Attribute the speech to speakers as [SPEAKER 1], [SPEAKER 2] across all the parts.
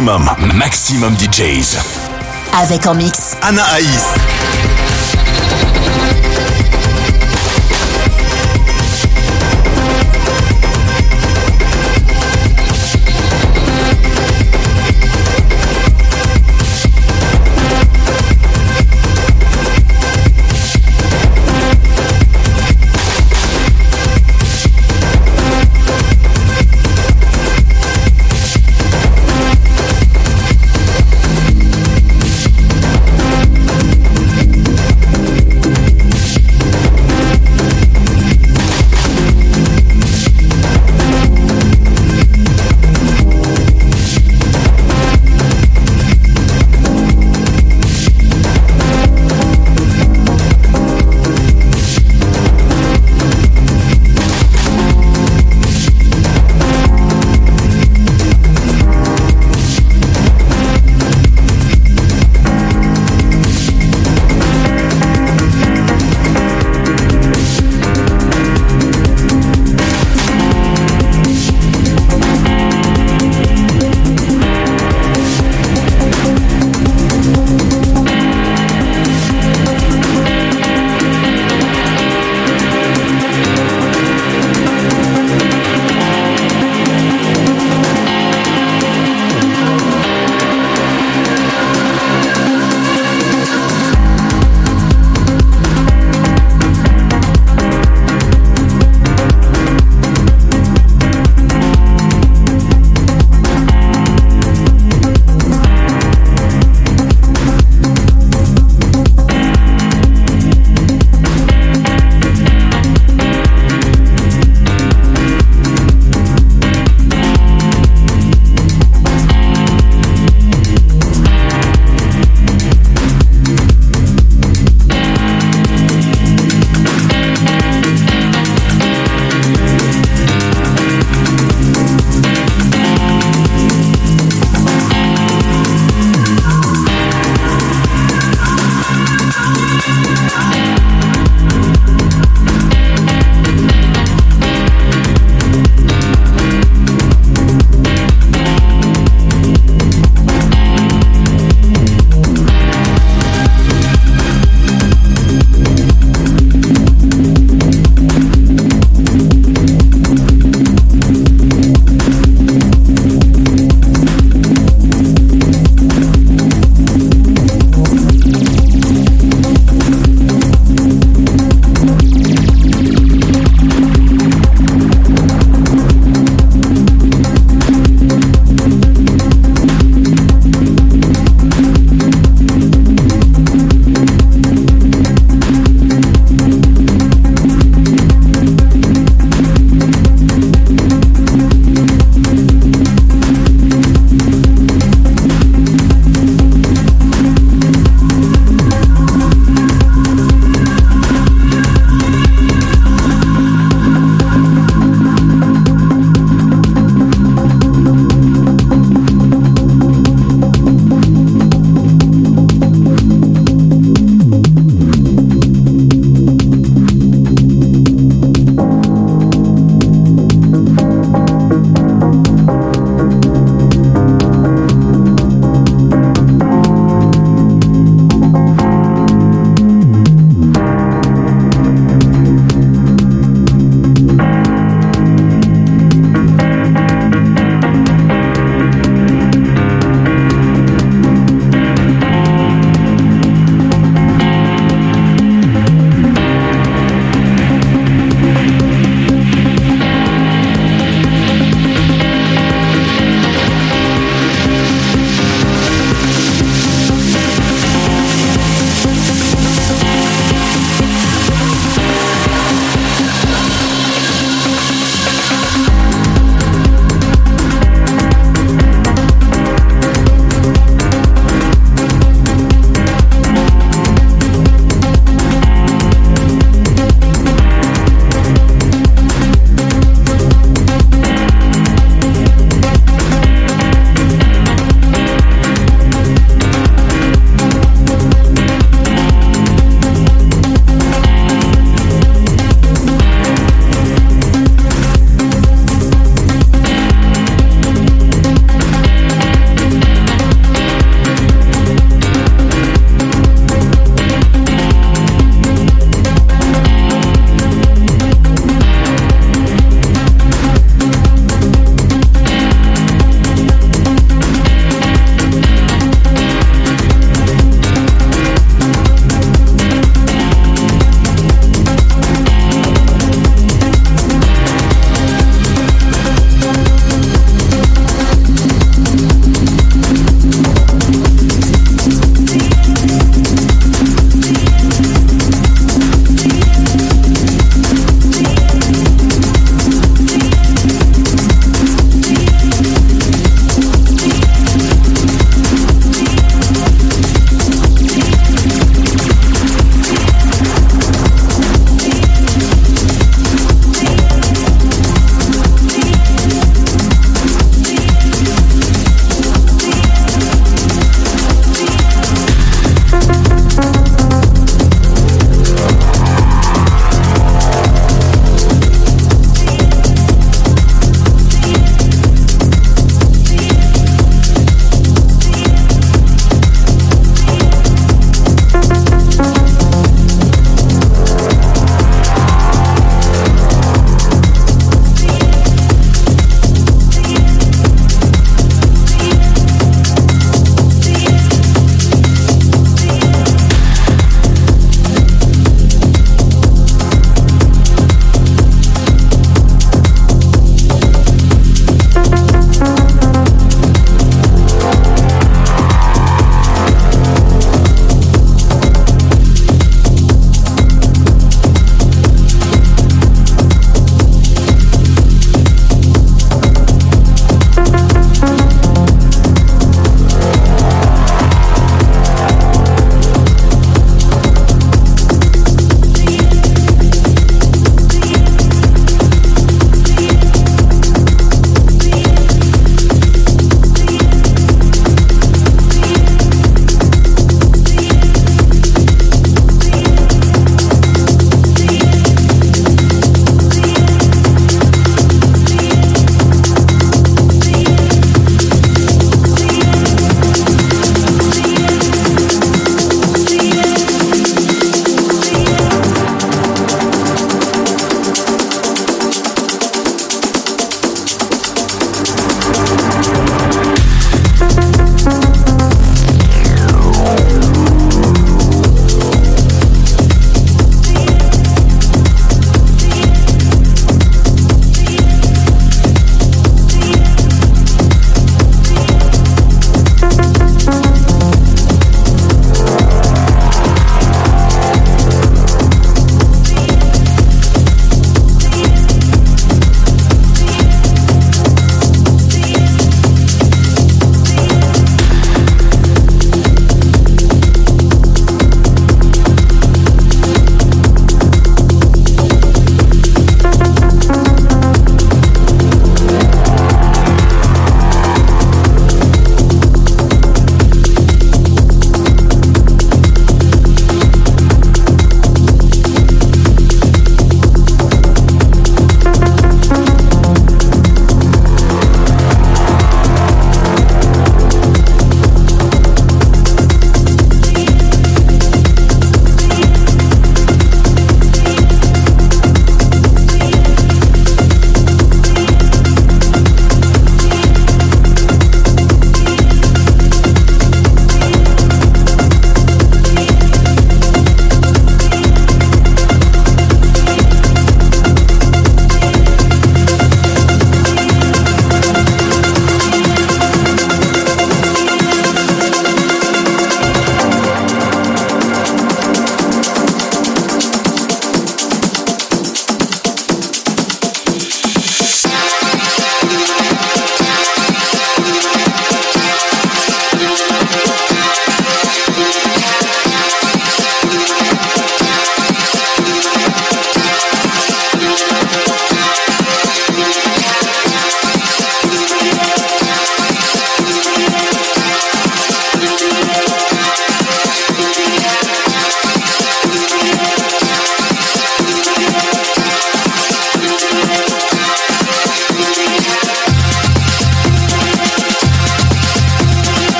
[SPEAKER 1] Maximum, maximum DJs.
[SPEAKER 2] Avec en mix.
[SPEAKER 1] Anna Aïs.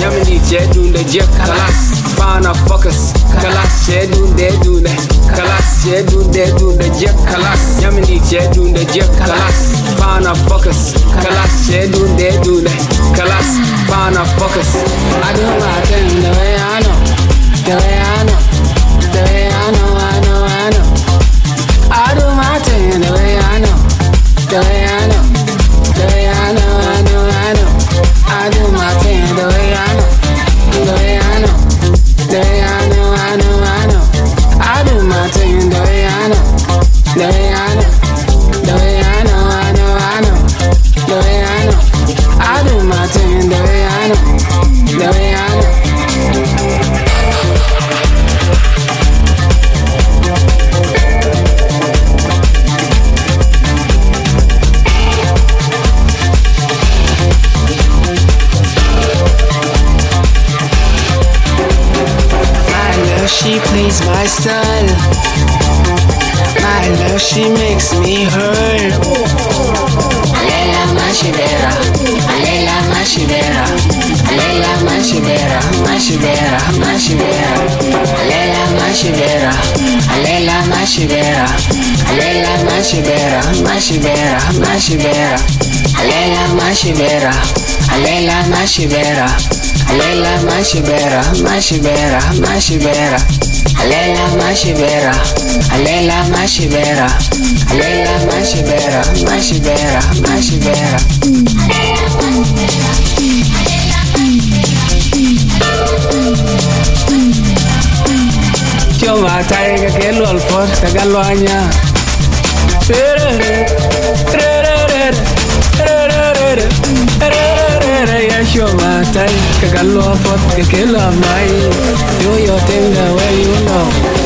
[SPEAKER 3] Yamini kalas, fana focus, kalas kalas kalas. Yamini kalas, fana focus, kalas kalas, fana focus. I do my thing the way I know, the way I know, the way I know, I know, I know. I do my thing the way I know, the way I know. She makes me hurt. Alela mashibera, alela mashibera, alela mashibera, mashibera, mashibera, alela mashibera, alela mashibera, alela mashibera, mashibera, mashibera, alela mashibera, alela mashibera, alela mashibera, mashibera, mashibera. Alela mashibera, alela mashibera, alela mashibera, mashibera, mashibera. Kyo matai ka kelo alfor ka galwanya. Yasho matai ka galo alfor ka kelo mai. Yo yo tenga where the way you know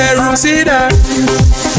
[SPEAKER 4] DJ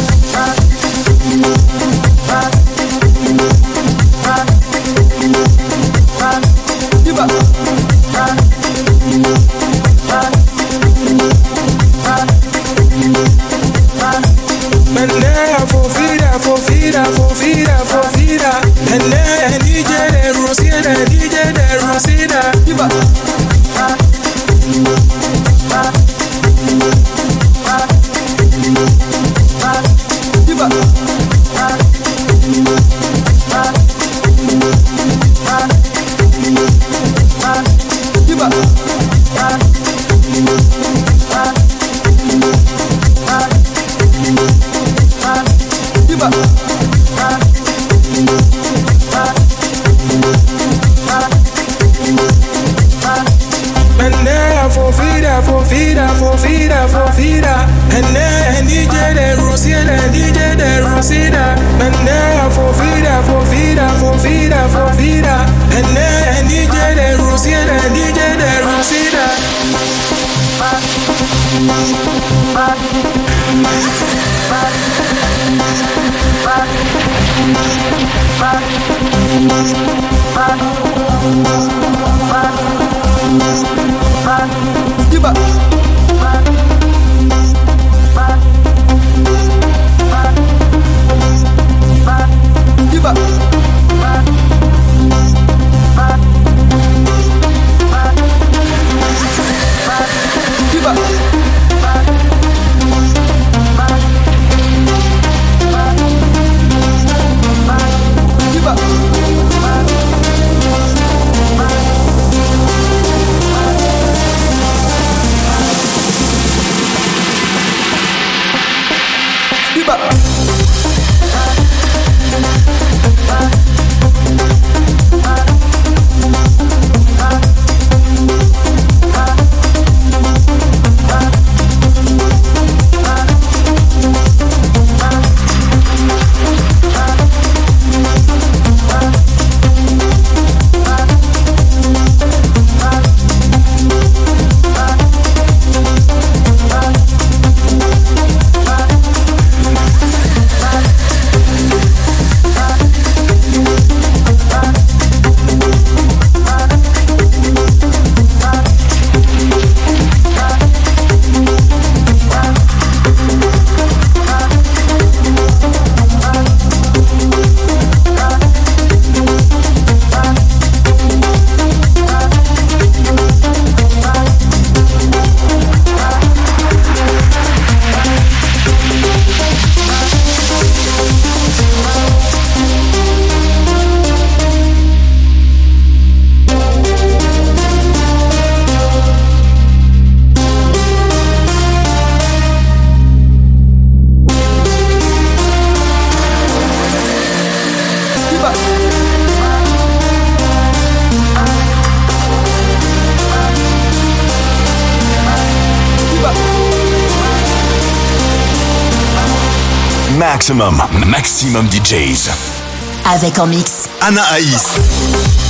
[SPEAKER 1] maximum DJs.
[SPEAKER 5] Avec en mix
[SPEAKER 1] Anna Aïs.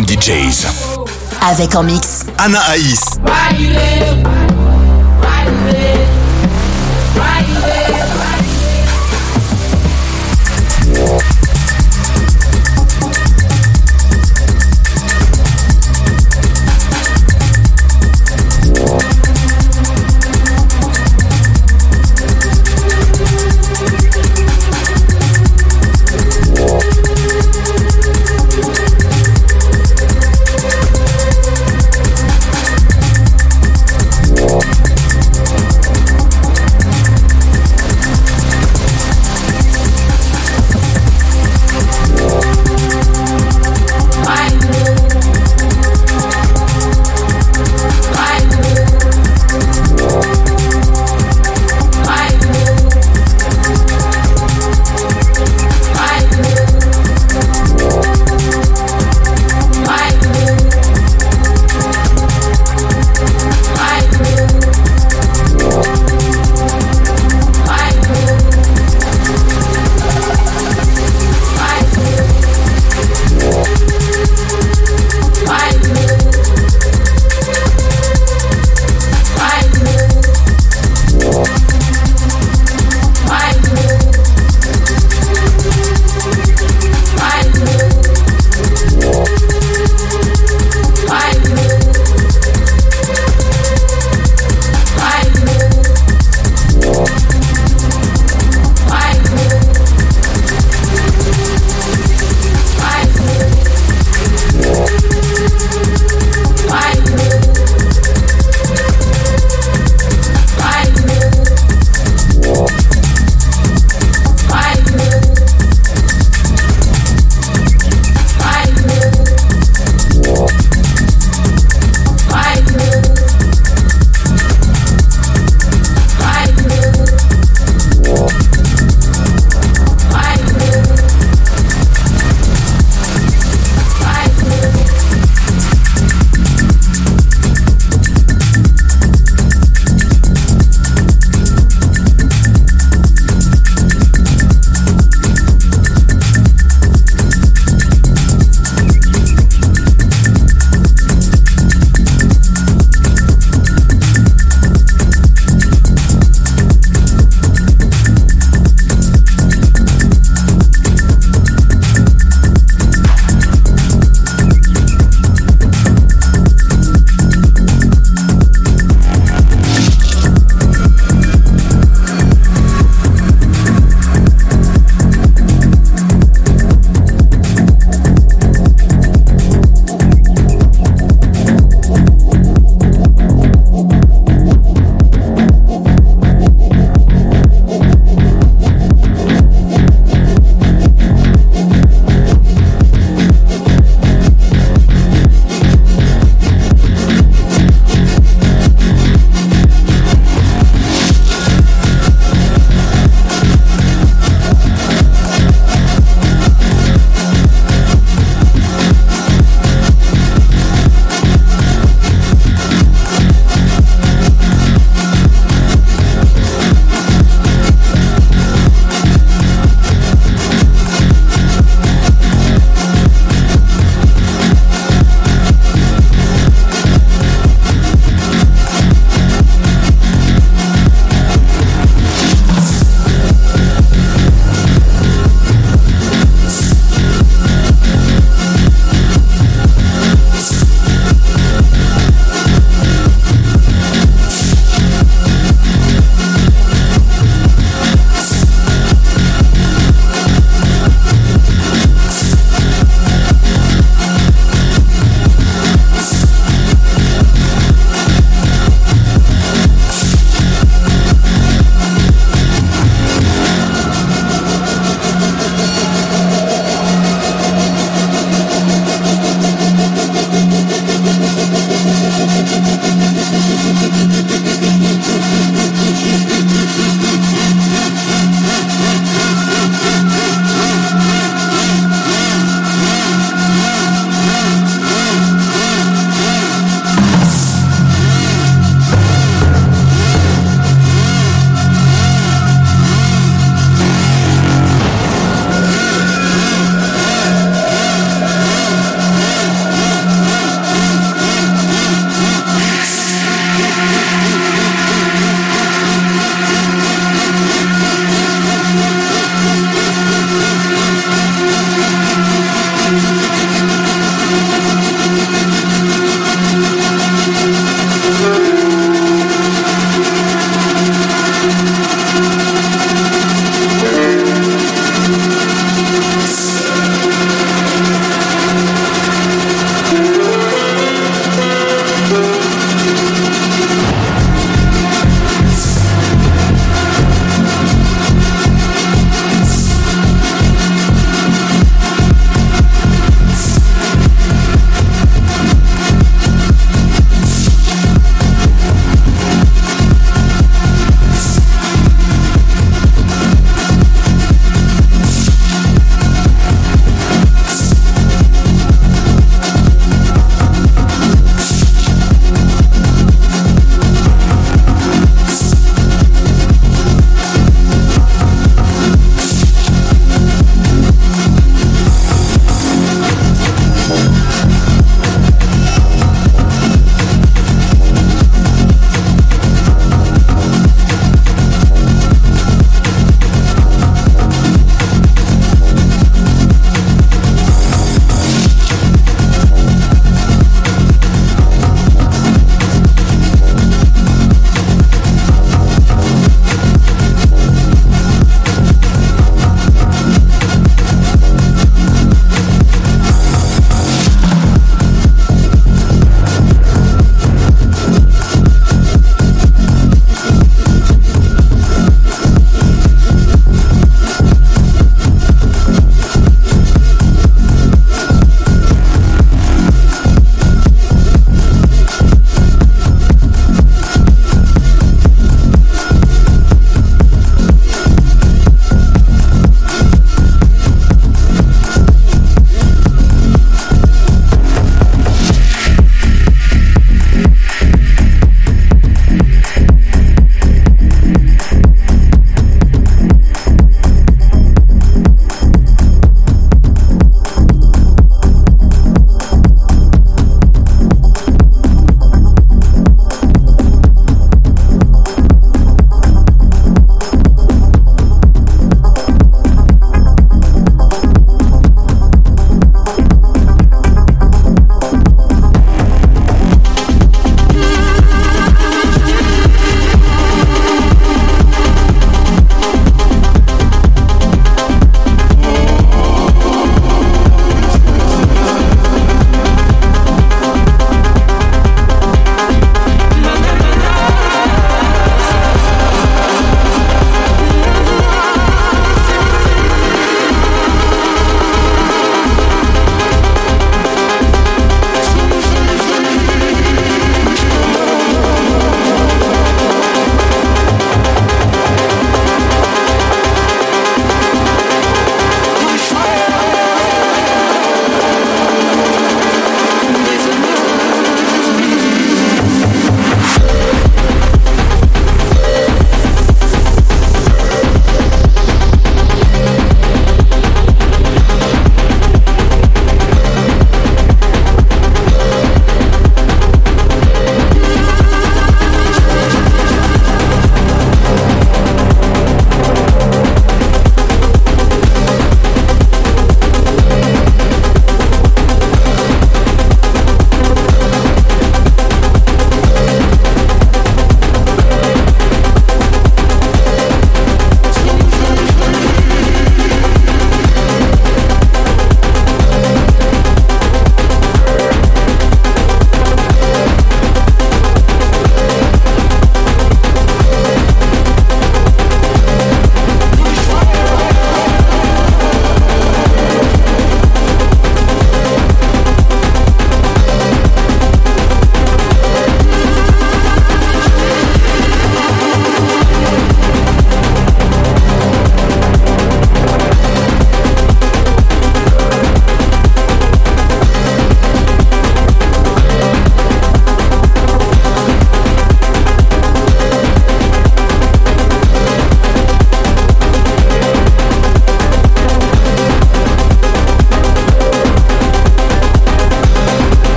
[SPEAKER 6] DJs.
[SPEAKER 2] Avec en mix.
[SPEAKER 6] Anna Aïs.